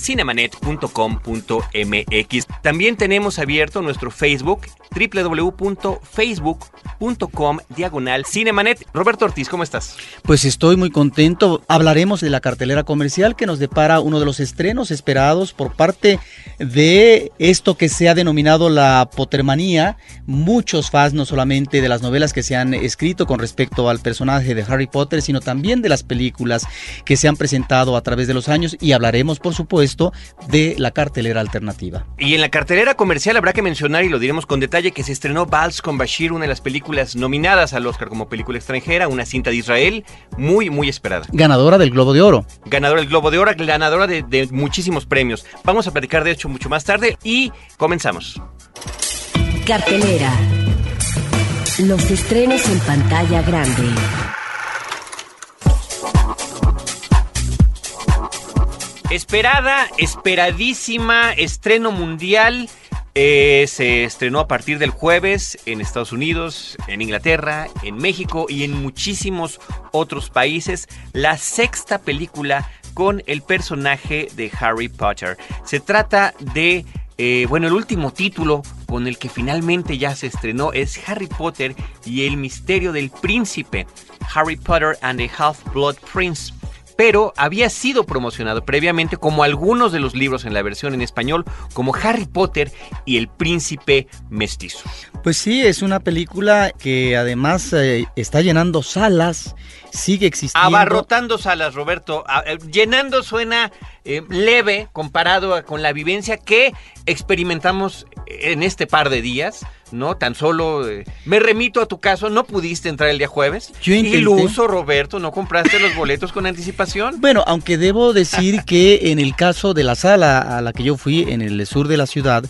www.cinemanet.com.mx. También tenemos abierto nuestro Facebook www.facebook.com diagonal Cinemanet. Roberto Ortiz, ¿cómo estás? Pues estoy muy contento. Hablaremos de la cartelera comercial que nos depara uno de los estrenos esperados por parte de esto que se ha denominado la Pottermanía. Muchos fans, no solamente de las novelas que se han escrito con respecto al personaje de Harry Potter, sino también de las películas que se han presentado a través de los años y hablaremos, por supuesto, de la cartelera alternativa. Y en la cartelera comercial habrá que mencionar, y lo diremos con detalle, que se estrenó Vals con Bashir, una de las películas nominadas al Oscar como película extranjera, una cinta de Israel, muy, muy esperada. Ganadora del Globo de Oro. Ganadora del Globo de Oro, ganadora de, de muchísimos premios. Vamos a platicar de hecho mucho más tarde y comenzamos. Cartelera. Los estrenos en pantalla grande. Esperada, esperadísima, estreno mundial. Eh, se estrenó a partir del jueves en Estados Unidos, en Inglaterra, en México y en muchísimos otros países. La sexta película con el personaje de Harry Potter. Se trata de, eh, bueno, el último título con el que finalmente ya se estrenó es Harry Potter y el misterio del príncipe. Harry Potter and the Half-Blood Prince pero había sido promocionado previamente como algunos de los libros en la versión en español, como Harry Potter y el príncipe mestizo. Pues sí, es una película que además eh, está llenando salas, sigue existiendo. Abarrotando salas, Roberto. Eh, llenando suena eh, leve comparado a- con la vivencia que experimentamos en este par de días, ¿no? Tan solo eh, me remito a tu caso, no pudiste entrar el día jueves. Yo intenté. Iluso, Roberto, no compraste los boletos con anticipación. Bueno, aunque debo decir que en el caso de la sala a la que yo fui en el sur de la ciudad,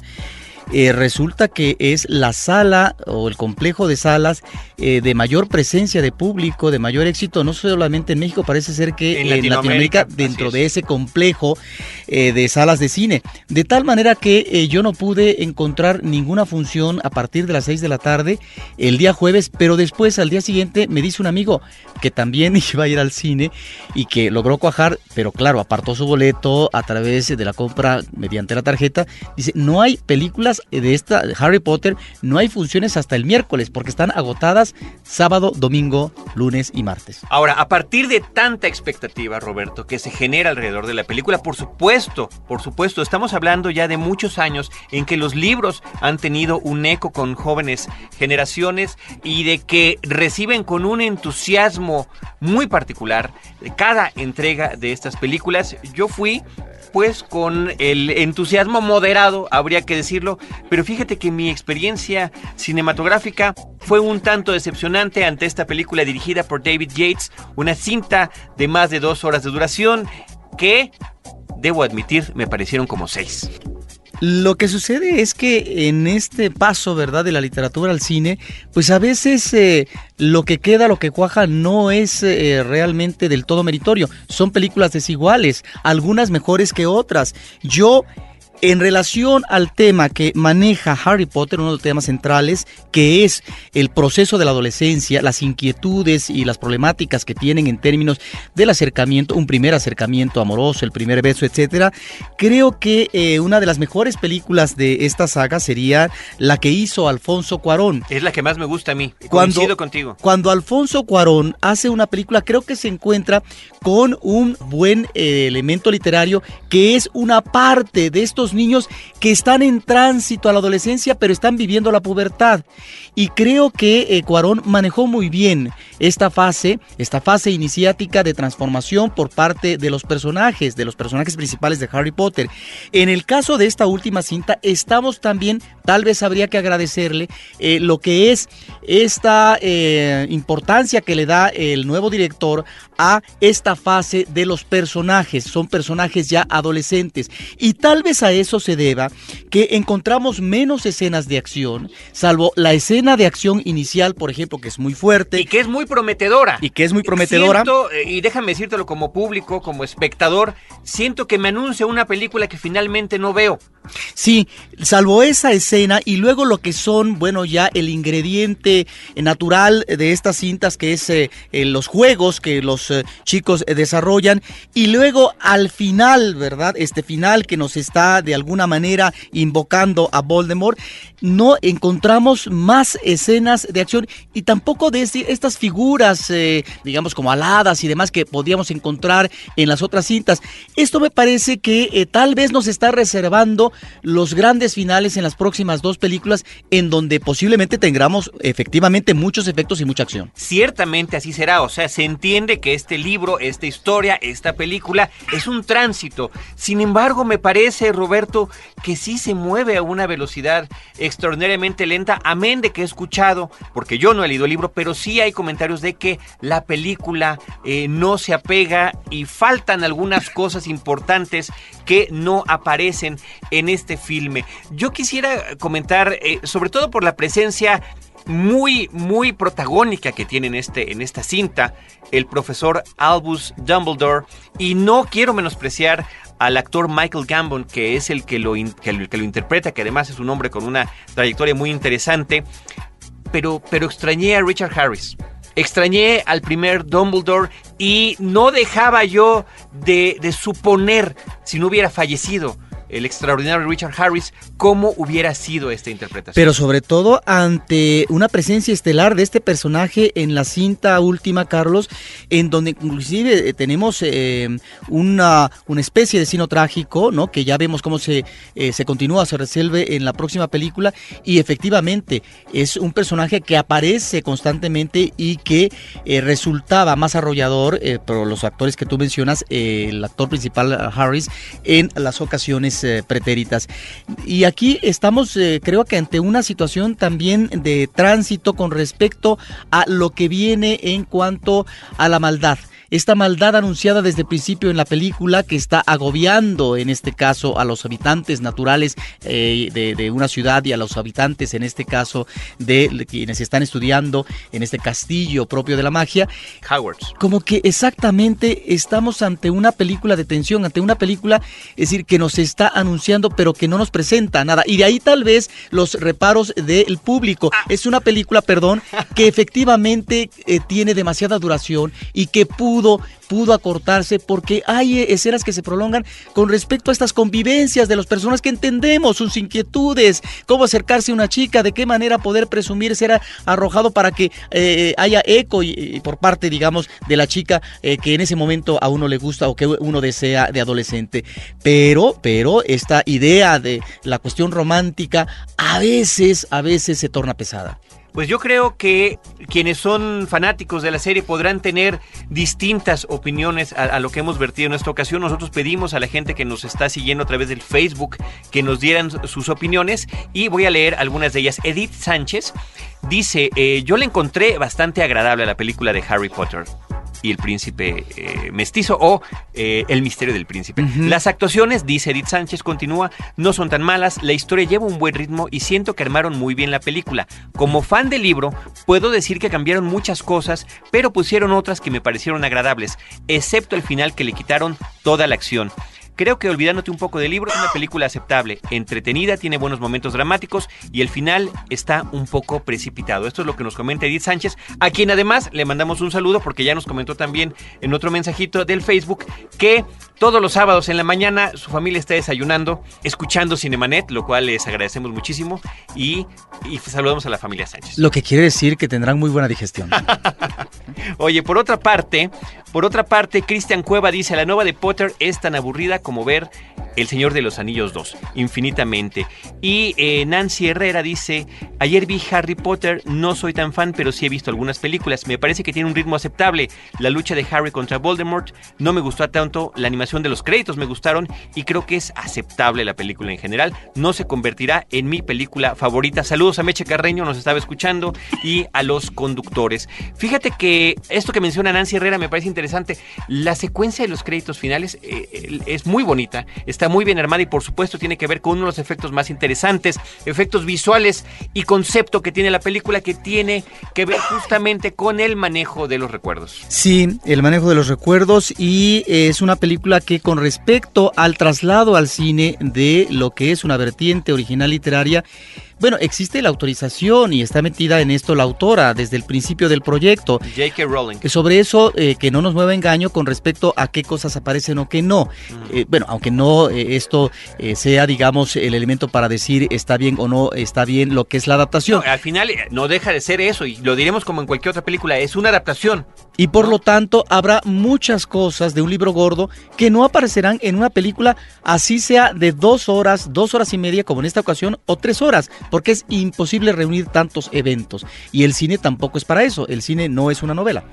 eh, resulta que es la sala o el complejo de salas eh, de mayor presencia de público, de mayor éxito, no solamente en México, parece ser que En en, Latinoamérica, dentro es. de ese complejo eh, de salas de cine. De tal manera que yo no pude encontrar ninguna función a partir de las 6 de la tarde el día jueves, pero después al día siguiente me dice un amigo que también iba a ir al cine y que logró cuajar, pero claro, apartó su boleto a través de la compra mediante la tarjeta. Dice, no hay películas de esta de Harry Potter, no hay funciones hasta el miércoles porque están agotadas sábado, domingo, lunes y martes. Ahora, a partir de tanta expectativa, Roberto, que se genera alrededor de la película, por supuesto, por supuesto, estamos hablando ya de muchos años en que los libros han tenido un eco con jóvenes generaciones y de que reciben con un entusiasmo muy particular cada entrega de estas películas. Yo fui pues con el entusiasmo moderado, habría que decirlo, pero fíjate que mi experiencia cinematográfica fue un tanto decepcionante ante esta película dirigida por David Yates, una cinta de más de dos horas de duración que, debo admitir, me parecieron como seis. Lo que sucede es que en este paso, ¿verdad?, de la literatura al cine, pues a veces eh, lo que queda, lo que cuaja, no es eh, realmente del todo meritorio. Son películas desiguales, algunas mejores que otras. Yo, en relación al tema que maneja Harry Potter, uno de los temas centrales, que es el proceso de la adolescencia, las inquietudes y las problemáticas que tienen en términos del acercamiento, un primer acercamiento amoroso, el primer beso, etcétera, creo que eh, una de las mejores películas de esta saga sería la que hizo Alfonso Cuarón. Es la que más me gusta a mí. Cuando- Coincido contigo. Cuando Alfonso Cuarón hace una película, creo que se encuentra con un buen eh, elemento literario que es una parte de estos niños que están en tránsito a la adolescencia, pero están viviendo la pubertad. Y creo que eh, Cuarón manejó muy bien esta fase, esta fase iniciática de transformación por parte de los personajes, de los personajes principales de Harry Potter. En el caso de esta última cinta, estamos también, tal vez habría que agradecerle eh, lo que es esta eh, importancia que le da el nuevo director a esta fase de los personajes. Son personajes ya adolescentes. Y tal vez a eso se deba que encontramos menos escenas de acción, salvo la escena de acción inicial, por ejemplo, que es muy fuerte. Y que es muy prometedora. Y que es muy prometedora. Siento, eh, y déjame decírtelo como público, como espectador, siento que me anuncia una película que finalmente no veo. Sí, salvo esa escena y luego lo que son, bueno, ya el ingrediente natural de estas cintas que es eh, eh, los juegos que los eh, chicos desarrollan y luego al final, ¿verdad? Este final que nos está de alguna manera invocando a Voldemort, no encontramos más escenas de acción y tampoco de este, estas figuras, digamos como aladas y demás que podíamos encontrar en las otras cintas. Esto me parece que tal vez nos está reservando los grandes finales en las próximas dos películas en donde posiblemente tengamos efectivamente muchos efectos y mucha acción. Ciertamente así será, o sea, se entiende que este libro, esta historia, esta película es un tránsito. Sin embargo, me parece, Roberto, que sí se mueve a una velocidad extraordinariamente lenta, amén de que he escuchado, porque yo no he leído el libro, pero sí hay comentarios de que la película eh, no se apega y faltan algunas cosas importantes que no aparecen en este filme. Yo quisiera comentar, eh, sobre todo por la presencia muy, muy protagónica que tiene en, este, en esta cinta, el profesor Albus Dumbledore, y no quiero menospreciar al actor Michael Gambon, que es el que lo, que lo interpreta, que además es un hombre con una trayectoria muy interesante, pero, pero extrañé a Richard Harris. Extrañé al primer Dumbledore y no dejaba yo de, de suponer si no hubiera fallecido el extraordinario Richard Harris, cómo hubiera sido esta interpretación. Pero sobre todo ante una presencia estelar de este personaje en la cinta última, Carlos, en donde inclusive eh, tenemos eh, una, una especie de sino trágico, ¿no? Que ya vemos cómo se, eh, se continúa, se resuelve en la próxima película y efectivamente es un personaje que aparece constantemente y que resultaba más arrollador, por los actores que tú mencionas, el actor principal Harris, en las ocasiones eh, pretéritas. Y aquí estamos, eh, creo que ante una situación también de tránsito con respecto a lo que viene en cuanto a la maldad esta maldad anunciada desde el principio en la película que está agobiando en este caso a los habitantes naturales eh, de, una ciudad y a los habitantes en este caso de quienes están estudiando en este castillo propio de la magia. Hogwarts. Como que exactamente estamos ante una película de tensión, ante una película, es decir, que nos está anunciando pero que no nos presenta nada. Y de ahí tal vez los reparos del público. Es una película, perdón, que efectivamente eh, tiene demasiada duración y que pudo pudo, acortarse porque hay escenas que se prolongan con respecto a estas convivencias de las personas que entendemos sus inquietudes, cómo acercarse a una chica, de qué manera poder presumir ser arrojado para que eh, haya eco por parte, digamos, de la chica eh, que en ese momento a uno le gusta o que uno desea de adolescente. Pero, pero esta idea de la cuestión romántica a veces, a veces se torna pesada. Pues yo creo que quienes son fanáticos de la serie podrán tener distintas opiniones a, lo que hemos vertido en esta ocasión. Nosotros pedimos a la gente que nos está siguiendo a través del Facebook que nos dieran sus opiniones y voy a leer algunas de ellas. Edith Sánchez dice, eh, yo le encontré bastante agradable a la película de Harry Potter y el príncipe eh, mestizo o eh, El misterio del príncipe. Las actuaciones, dice Edith Sánchez, continúa, no son tan malas, la historia lleva un buen ritmo y siento que armaron muy bien la película. Como fan del libro, puedo decir que cambiaron muchas cosas, pero pusieron otras que me parecieron agradables, excepto el final que le quitaron toda la acción. Creo que olvidándote un poco del libro, es una película aceptable, entretenida, tiene buenos momentos dramáticos y el final está un poco precipitado. Esto es lo que nos comenta Edith Sánchez, a quien además le mandamos un saludo porque ya nos comentó también en otro mensajito del Facebook que todos los sábados en la mañana su familia está desayunando, escuchando Cinemanet, lo cual les agradecemos muchísimo y, y saludamos a la familia Sánchez. Lo que quiere decir que tendrán muy buena digestión. Oye, por otra parte, por otra parte, Cristian Cueva dice, la nueva de Potter es tan aburrida como ver El Señor de los Anillos 2, infinitamente. Y eh, Nancy Herrera dice, ayer vi Harry Potter, no soy tan fan, pero sí he visto algunas películas. Me parece que tiene un ritmo aceptable. La lucha de Harry contra Voldemort no me gustó tanto, la animación de los créditos me gustaron y creo que es aceptable la película en general. No se convertirá en mi película favorita. Saludos a Meche Carreño, nos estaba escuchando, y a los conductores. Fíjate que esto que menciona Nancy Herrera me parece interesante. La secuencia de los créditos finales eh, es muy bonita, está muy bien armada y por supuesto tiene que ver con uno de los efectos más interesantes, efectos visuales y concepto que tiene la película que tiene que ver justamente con el manejo de los recuerdos. Sí, el manejo de los recuerdos y es una película que con respecto al traslado al cine de lo que es una vertiente original literaria, bueno, existe la autorización y está metida en esto la autora desde el principio del proyecto. J.K. Rowling. Que sobre eso, eh, que no nos mueva engaño con respecto a qué cosas aparecen o qué no. Eh, bueno, aunque no eh, esto sea, digamos, el elemento para decir está bien o no está bien lo que es la adaptación. al final no deja de ser eso y lo diremos como en cualquier otra película, es una adaptación. Y por lo tanto habrá muchas cosas de un libro gordo que no aparecerán en una película, así sea de dos horas, dos horas y media como en esta ocasión, o tres horas, porque es imposible reunir tantos eventos. Y el cine tampoco es para eso, el cine no es una novela.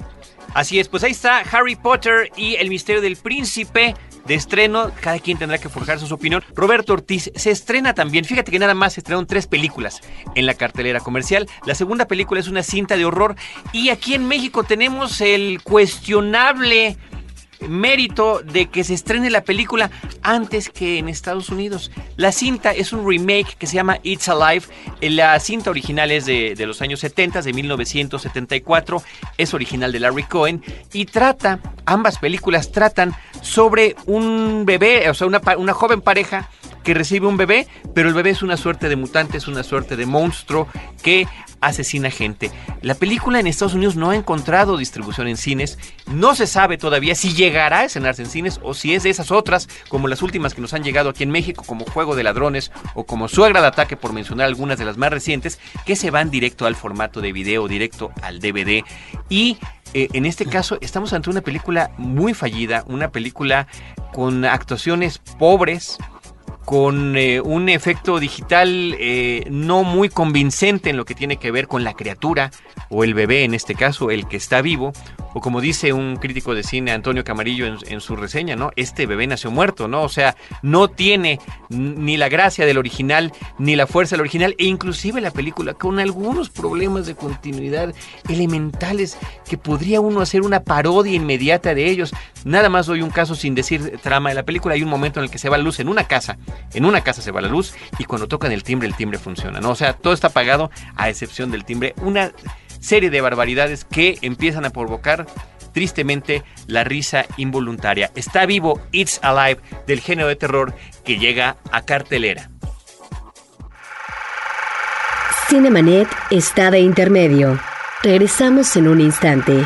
Así es, pues ahí está Harry Potter y el misterio del príncipe de estreno. Cada quien tendrá que forjar su opinión. Roberto Ortiz se estrena también. Fíjate que nada más se estrenaron tres películas en la cartelera comercial. La segunda película es una cinta de horror. Y aquí en México tenemos el cuestionable mérito de que se estrene la película antes que en Estados Unidos. La cinta es un remake que se llama It's Alive. La cinta original es de, los años 70, de 1974. Es original de Larry Cohen y trata, ambas películas tratan sobre un bebé, o sea, una, una joven pareja que recibe un bebé, pero el bebé es una suerte de mutante, es una suerte de monstruo que asesina gente. La película en Estados Unidos no ha encontrado distribución en cines, no se sabe todavía si llegará a escenarse en cines o si es de esas otras, como las últimas que nos han llegado aquí en México, como Juego de Ladrones o como Suegra de Ataque, por mencionar algunas de las más recientes, que se van directo al formato de video, directo al DVD. Y eh, en este caso estamos ante una película muy fallida, una película con actuaciones pobres, con eh, un efecto digital eh, no muy convincente en lo que tiene que ver con la criatura o el bebé en este caso, el que está vivo, o como dice un crítico de cine Antonio Camarillo en, su reseña, ¿no? Este bebé nació muerto, ¿no? O sea, no tiene ni la gracia del original ni la fuerza del original e inclusive la película con algunos problemas de continuidad elementales que podría uno hacer una parodia inmediata de ellos. Nada más doy un caso sin decir trama de la película, hay un momento en el que se va la luz en una casa en una casa se va la luz y cuando tocan el timbre, el timbre funciona, ¿no? O sea, todo está apagado a excepción del timbre. Una serie de barbaridades que empiezan a provocar tristemente la risa involuntaria. Está vivo It's Alive del género de terror que llega a cartelera. Cinemanet está de intermedio. Regresamos en un instante.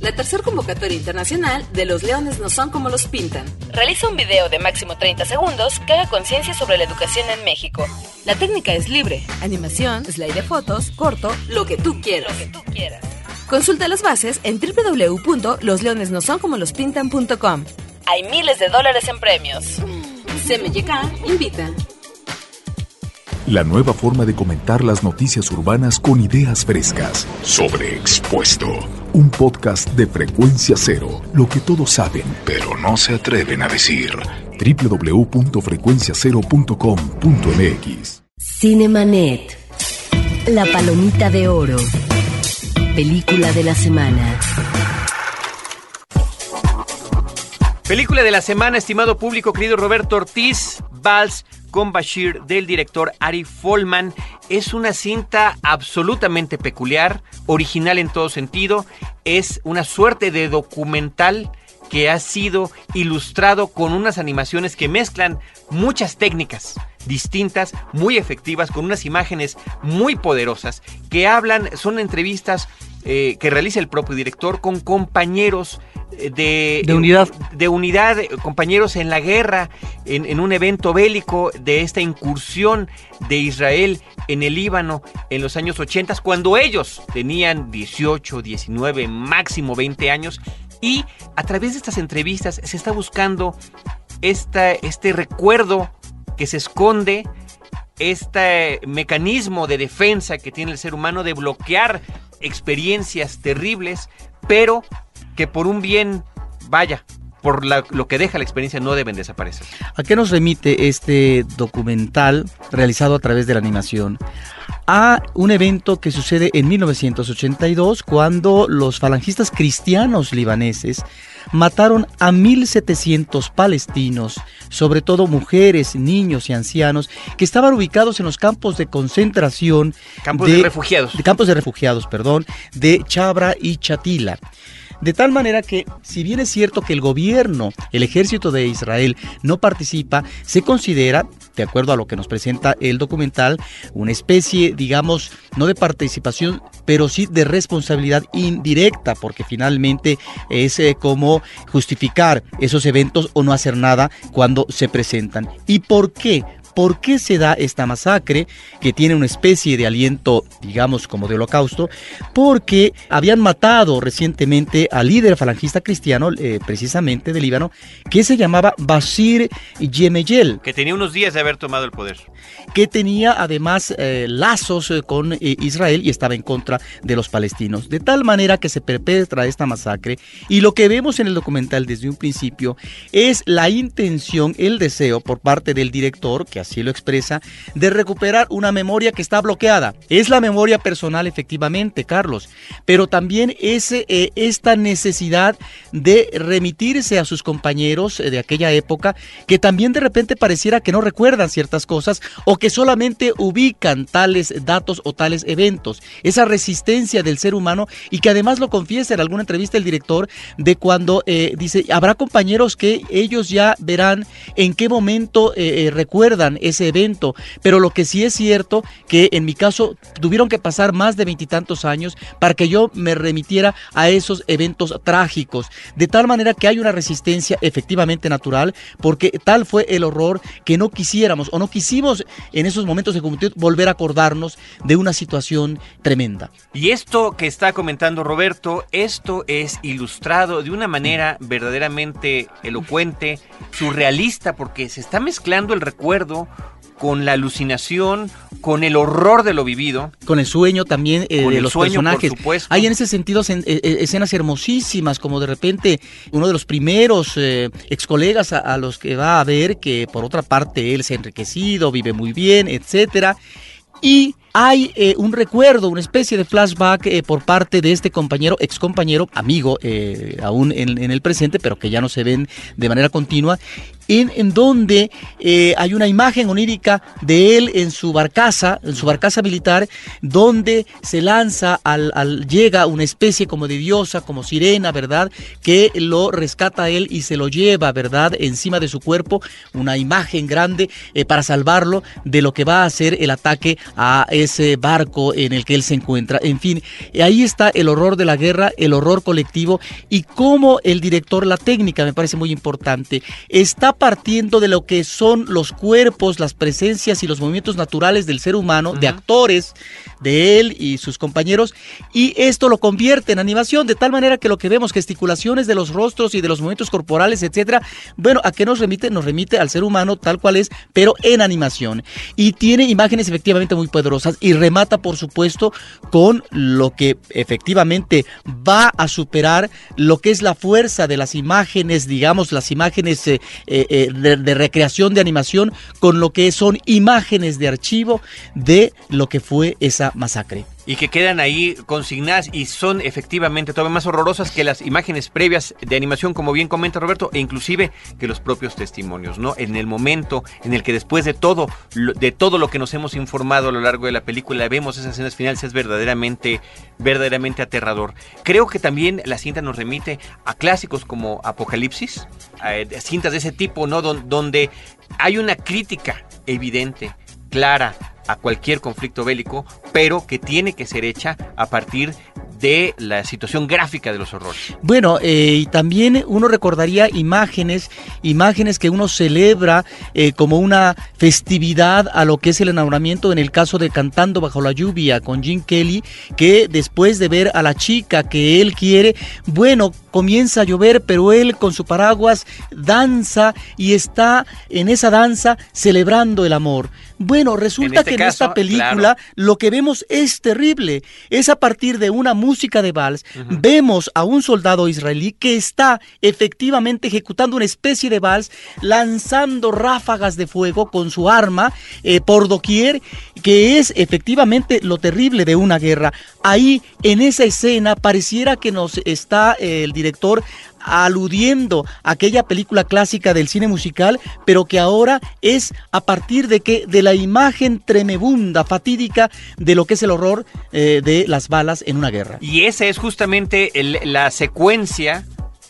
La tercera convocatoria internacional de Los Leones no son como los pintan. Realiza un video de máximo 30 segundos que haga conciencia sobre la educación en México. La técnica es libre. Animación, slide de fotos, corto, lo que tú quieras. Lo que tú quieras. Consulta las bases en www.losleonesnosoncomolospintan.com. Hay miles de dólares en premios. CMYK invita. La nueva forma de comentar las noticias urbanas con ideas frescas. Sobre Expuesto. Un podcast de frecuencia cero. Lo que todos saben, pero no se atreven a decir. www.frecuenciacero.com.mx Cinemanet. La palomita de oro. Película de la semana. Película de la semana, estimado público, querido Roberto Ortiz, Vals con Bashir del director Ari Folman. Es una cinta absolutamente peculiar, original en todo sentido. Es una suerte de documental que ha sido ilustrado con unas animaciones que mezclan muchas técnicas distintas, muy efectivas, con unas imágenes muy poderosas, que hablan, son entrevistas eh, que realiza el propio director con compañeros de, De unidad. de unidad, eh, compañeros en la guerra, en, en un evento bélico de esta incursión de Israel en el Líbano en los años 80, cuando ellos tenían 18, 19, máximo 20 años, y a través de estas entrevistas se está buscando esta, este recuerdo que se esconde, este mecanismo de defensa que tiene el ser humano de bloquear experiencias terribles, pero que por un bien, vaya, por la- lo que deja la experiencia no deben desaparecer. ¿A qué nos remite este documental realizado a través de la animación? A un evento que sucede en 1982 cuando los falangistas cristianos libaneses mataron a 1.700 palestinos, sobre todo mujeres, niños y ancianos, que estaban ubicados en los campos de concentración Campos de, refugiados. de campos de refugiados, perdón, de Chabra y Chatila. De tal manera que, si bien es cierto que el gobierno, el ejército de Israel no participa, se considera, de acuerdo a lo que nos presenta el documental, una especie, digamos, no de participación, pero sí de responsabilidad indirecta, porque finalmente es eh, como justificar esos eventos o no hacer nada cuando se presentan. ¿Y por qué? ¿Por qué se da esta masacre que tiene una especie de aliento, digamos, como de holocausto? Porque habían matado recientemente al líder falangista cristiano, eh, precisamente de Líbano, que se llamaba Bashir Yemeyel, Que tenía unos días de haber tomado el poder. que tenía además eh, lazos eh, con eh, Israel y estaba en contra de los palestinos. De tal manera que se perpetra esta masacre y lo que vemos en el documental desde un principio es la intención, el deseo por parte del director, que así lo expresa, de recuperar una memoria que está bloqueada. Es la memoria personal efectivamente, Carlos, pero también es eh, esta necesidad de remitirse a sus compañeros eh, de aquella época que también de repente pareciera que no recuerdan ciertas cosas o que solamente ubican tales datos o tales eventos. Esa resistencia del ser humano y que además lo confiesa en alguna entrevista el director de cuando eh, dice, habrá compañeros que ellos ya verán en qué momento eh, ese evento, pero lo que sí es cierto que en mi caso tuvieron que pasar más de veintitantos años para que yo me remitiera a esos eventos trágicos, de tal manera que hay una resistencia efectivamente natural, porque tal fue el horror que no quisiéramos o no quisimos en esos momentos de juventud volver a acordarnos de una situación tremenda. Y esto que está comentando Roberto, esto es ilustrado de una manera verdaderamente elocuente, surrealista, porque se está mezclando el recuerdo con la alucinación, con el horror de lo vivido. Con el sueño también eh, Con de el los sueño, por personajes. supuesto. Hay en ese sentido sen- eh, eh, escenas hermosísimas, como de repente uno de los primeros eh, ex colegas a, a los que va a ver, que por otra parte él se ha enriquecido, vive muy bien, etcétera. Y hay eh, un recuerdo, una especie de flashback eh, por parte de este compañero, ex compañero, amigo, eh, aún en, el presente, pero que ya no se ven de manera continua, en, donde hay una imagen onírica de él en su barcaza, en su barcaza militar, donde se lanza, llega una especie como de diosa, como sirena, ¿verdad? Que lo rescata a él y se lo lleva, ¿verdad? Encima de su cuerpo, una imagen grande para salvarlo de lo que va a ser el ataque a ese barco en el que él se encuentra. En fin, ahí está el horror de la guerra, el horror colectivo y cómo el director, la técnica me parece muy importante, está partiendo de lo que son los cuerpos, las presencias y los movimientos naturales del ser humano, de actores, de él y sus compañeros, y esto lo convierte en animación, de tal manera que lo que vemos, gesticulaciones de los rostros y de los movimientos corporales, etcétera, bueno, ¿a qué nos remite? Nos remite al ser humano tal cual es, pero en animación. Y tiene imágenes efectivamente muy poderosas y remata, por supuesto, con lo que efectivamente va a superar lo que es la fuerza de las imágenes, digamos, las imágenes eh, eh, eh, de, de recreación de animación, con lo que son imágenes de archivo de lo que fue esa masacre. Y que quedan ahí consignadas y son efectivamente todavía más horrorosas que las imágenes previas de animación, como bien comenta Roberto, e inclusive que los propios testimonios, ¿no? En el momento en el que después de todo, de todo lo que nos hemos informado a lo largo de la película, vemos esas escenas finales, es verdaderamente, verdaderamente aterrador. Creo que también la cinta nos remite a clásicos como Apocalipsis, a, cintas de ese tipo, ¿no? donde hay una crítica evidente, clara, a cualquier conflicto bélico, pero que tiene que ser hecha a partir de la situación gráfica de los horrores. Bueno, eh, y también uno recordaría imágenes, imágenes que uno celebra eh, como una festividad a lo que es el enamoramiento, en el caso de Cantando bajo la lluvia con Jim Kelly, que después de ver a la chica que él quiere, bueno, comienza a llover, pero él con su paraguas danza y está en esa danza celebrando el amor. Bueno, resulta este que en esta película lo que vemos es terrible. Es a partir de una música de vals, vemos a un soldado israelí que está efectivamente ejecutando una especie de vals, lanzando ráfagas de fuego con su arma eh, por doquier, que es efectivamente lo terrible de una guerra. Ahí, en esa escena, pareciera que nos está eh, el director aludiendo a aquella película clásica del cine musical, pero que ahora es a partir de que de la imagen tremebunda, fatídica de lo que es el horror eh, de las balas en una guerra. Y esa es justamente la secuencia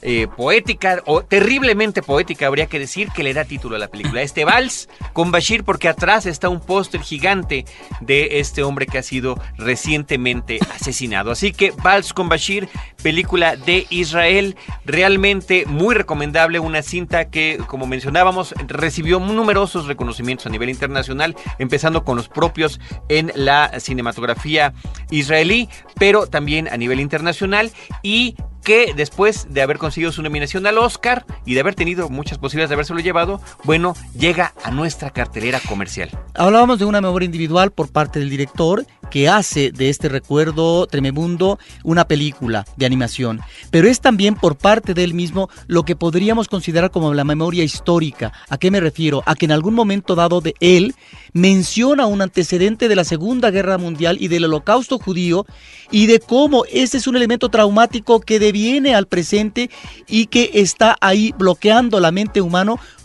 eh, poética, o terriblemente poética, habría que decir, que le da título a la película. Este vals con Bashir, porque atrás está un póster gigante de este hombre que ha sido recientemente asesinado. Así que Vals con Bashir, película de Israel, realmente muy recomendable, una cinta que, como mencionábamos, recibió numerosos reconocimientos a nivel internacional, empezando con los propios en la cinematografía israelí, pero también a nivel internacional y que después de haber conseguido su nominación al Oscar y de haber tenido muchas posibilidades de habérselo llevado, bueno, llega a nuestra cartelera comercial. Hablábamos de una memoria individual por parte del director que hace de este recuerdo tremebundo una película de animación, pero es también por parte de él mismo lo que podríamos considerar como la memoria histórica. ¿A qué me refiero? A que en algún momento dado de él menciona un antecedente de la Segunda Guerra Mundial y del holocausto judío y de cómo ese es un elemento traumático que deviene al presente y que está ahí bloqueando la mente humana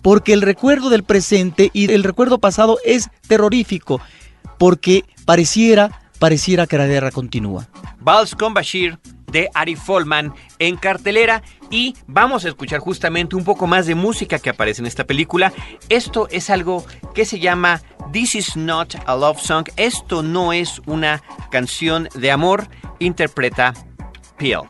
porque el recuerdo del presente y el recuerdo pasado es terrorífico porque pareciera, pareciera que la guerra continúa. Vals con Bashir de Ari Folman en cartelera y vamos a escuchar justamente un poco más de música que aparece en esta película. Esto es algo que se llama This is not a love song. Esto no es una canción de amor, interpreta Peel.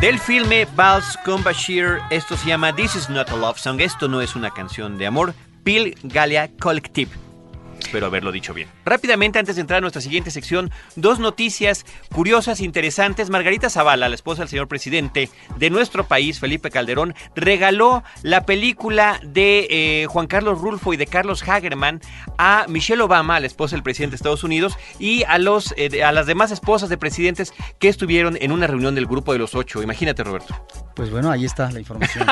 Del filme Vals Bashir, esto se llama This is not a love song, esto no es una canción de amor, Bill Galia Collective. Espero haberlo dicho bien. Rápidamente, antes de entrar a nuestra siguiente sección, dos noticias curiosas, interesantes. Margarita Zavala, la esposa del señor presidente de nuestro país, Felipe Calderón, regaló la película de eh, Juan Carlos Rulfo y de Carlos Hagerman a Michelle Obama, la esposa del presidente de Estados Unidos, y a, los, eh, a las demás esposas de presidentes que estuvieron en una reunión del grupo de los ocho. Imagínate, Roberto. Pues bueno, ahí está la información.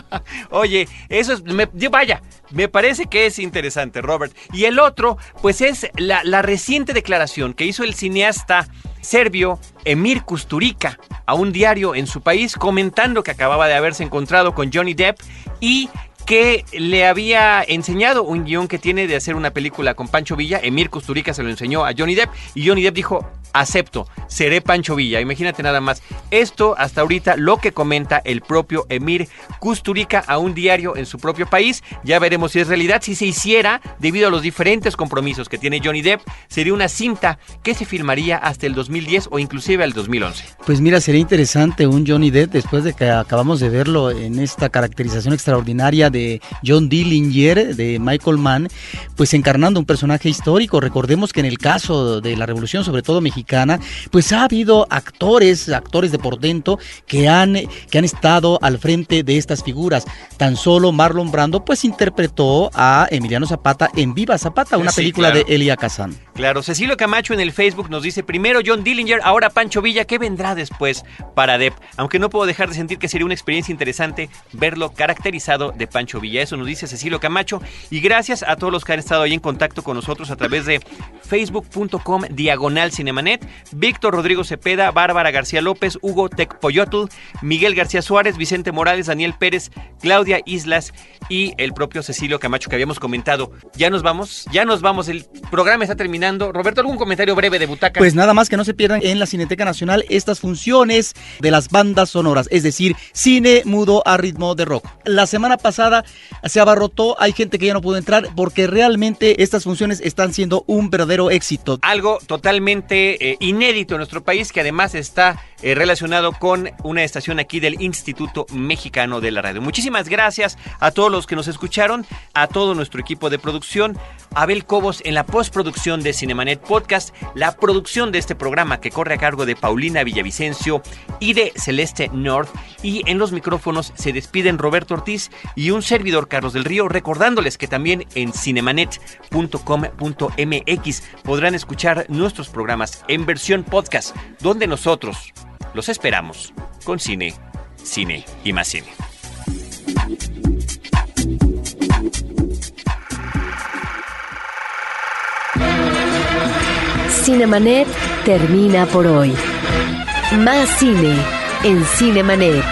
Oye, eso es, vaya, me parece que es interesante, Robert. Y el otro, pues es la, la reciente declaración que hizo el cineasta serbio Emir Kusturica a un diario en su país comentando que acababa de haberse encontrado con Johnny Depp y que le había enseñado un guion que tiene de hacer una película con Pancho Villa. Emir Kusturica se lo enseñó a Johnny Depp y Johnny Depp dijo, acepto, seré Pancho Villa. Imagínate nada más. Esto hasta ahorita lo que comenta el propio Emir Kusturica a un diario en su propio país. Ya veremos si es realidad. Si se hiciera, debido a los diferentes compromisos que tiene Johnny Depp, sería una cinta que se filmaría hasta el 2010 o inclusive al 2011. Pues mira, sería interesante un Johnny Depp después de que acabamos de verlo en esta caracterización extraordinaria de John Dillinger, de Michael Mann, pues encarnando un personaje histórico. Recordemos que en el caso de la Revolución, sobre todo mexicana, pues ha habido actores, actores de portento que han, que han estado al frente de estas figuras. Tan solo Marlon Brando pues interpretó a Emiliano Zapata en Viva Zapata, una película de Elia Kazan. Claro, Cecilio Camacho en el Facebook nos dice primero John Dillinger, ahora Pancho Villa, ¿qué vendrá después para Depp? Aunque no puedo dejar de sentir que sería una experiencia interesante verlo caracterizado de Pancho Villa. Eso nos dice Cecilio Camacho. Y gracias a todos los que han estado ahí en contacto con nosotros a través de facebook.com diagonal cinemanet Víctor Rodrigo Cepeda, Bárbara García López, Hugo Tecpoyotl, Miguel García Suárez, Vicente Morales, Daniel Pérez, Claudia Islas y el propio Cecilio Camacho que habíamos comentado. Ya nos vamos, ya nos vamos, el programa está terminando. Roberto, ¿algún comentario breve de Butaca? Pues nada más que no se pierdan en la Cineteca Nacional estas funciones de las bandas sonoras, es decir, cine mudo a ritmo de rock. La semana pasada se abarrotó, hay gente que ya no pudo entrar porque realmente estas funciones están siendo un verdadero éxito. Algo totalmente eh, inédito en nuestro país que además está eh, relacionado con una estación aquí del Instituto Mexicano de la Radio. Muchísimas gracias a todos los que nos escucharon, a todo nuestro equipo de producción, Abel Cobos en la postproducción de Cinemanet Podcast, la producción de este programa que corre a cargo de Paulina Villavicencio y de Celeste North y en los micrófonos se despiden Roberto Ortiz y un servidor Carlos del Río recordándoles que también en cinemanet.com.mx podrán escuchar nuestros programas en versión podcast, donde nosotros los esperamos con cine, cine y más cine. Cinemanet termina por hoy. Más cine en Cinemanet.